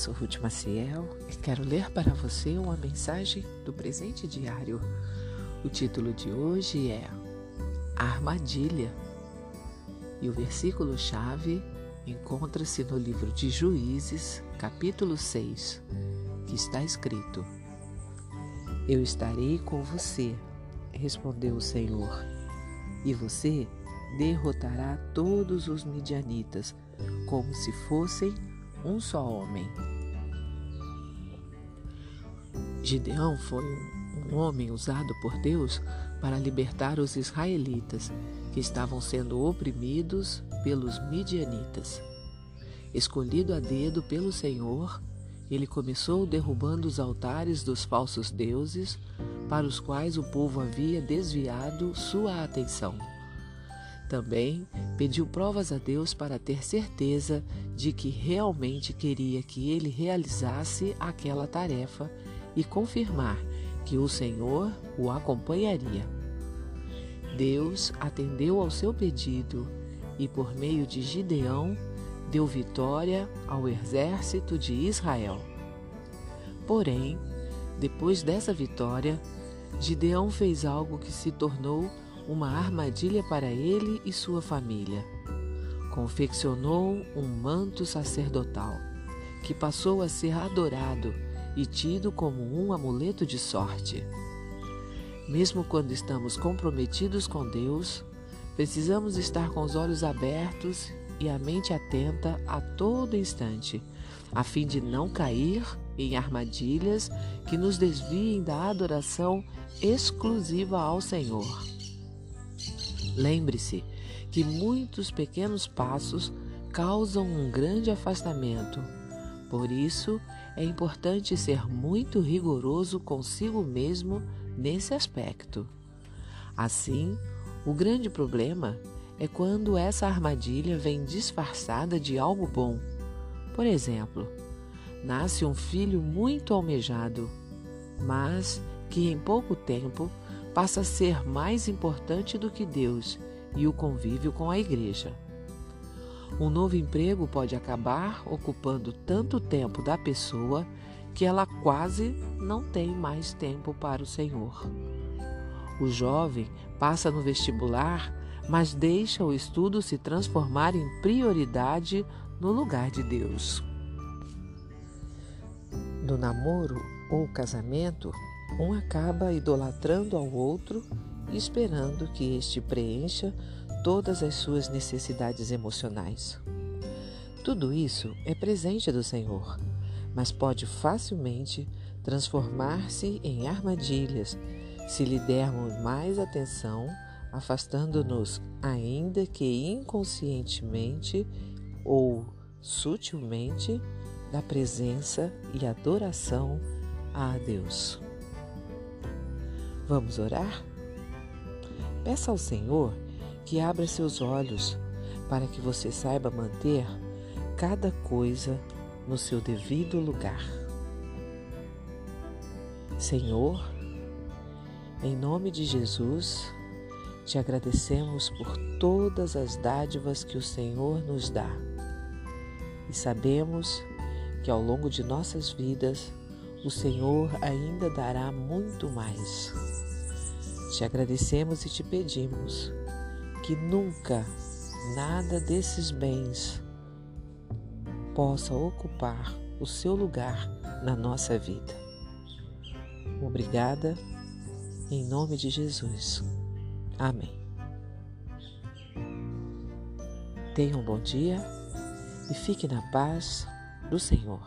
sou Ruth Maciel e quero ler para você uma mensagem do presente diário. O título de hoje é Armadilha e o versículo-chave encontra-se no livro de Juízes, capítulo 6, que está escrito: Eu estarei com você, respondeu o Senhor, e você derrotará todos os midianitas, como se fossem um só homem. Gideão foi um homem usado por Deus para libertar os israelitas que estavam sendo oprimidos pelos midianitas. Escolhido a dedo pelo Senhor, ele começou derrubando os altares dos falsos deuses para os quais o povo havia desviado sua atenção. Também pediu provas a Deus para ter certeza de que realmente queria que ele realizasse aquela tarefa e confirmar que o Senhor o acompanharia. Deus atendeu ao seu pedido e, por meio de Gideão, deu vitória ao exército de Israel. Porém, depois dessa vitória, Gideão fez algo que se tornou uma armadilha para ele e sua família. Confeccionou um manto sacerdotal, que passou a ser adorado e tido como um amuleto de sorte. Mesmo quando estamos comprometidos com Deus, precisamos estar com os olhos abertos e a mente atenta a todo instante, a fim de não cair em armadilhas que nos desviem da adoração exclusiva ao Senhor. Lembre-se que muitos pequenos passos causam um grande afastamento. Por isso, é importante ser muito rigoroso consigo mesmo nesse aspecto. Assim, o grande problema é quando essa armadilha vem disfarçada de algo bom. Por exemplo, nasce um filho muito almejado, mas que em pouco tempo passa a ser mais importante do que Deus e o convívio com a igreja. Um novo emprego pode acabar ocupando tanto tempo da pessoa que ela quase não tem mais tempo para o Senhor. O jovem passa no vestibular, mas deixa o estudo se transformar em prioridade no lugar de Deus. No namoro ou casamento, um acaba idolatrando ao outro esperando que este preencha todas as suas necessidades emocionais. Tudo isso é presente do Senhor, mas pode facilmente transformar-se em armadilhas se lhe dermos mais atenção, afastando-nos, ainda que inconscientemente ou sutilmente, da presença e adoração a Deus. Vamos orar? Peça ao Senhor que abra seus olhos para que você saiba manter cada coisa no seu devido lugar. Senhor, em nome de Jesus, te agradecemos por todas as dádivas que o Senhor nos dá. E sabemos que ao longo de nossas vidas, o Senhor ainda dará muito mais. Te agradecemos e te pedimos que nunca nada desses bens possa ocupar o seu lugar na nossa vida. Obrigada, em nome de Jesus. Amém. Tenha um bom dia e fique na paz do Senhor.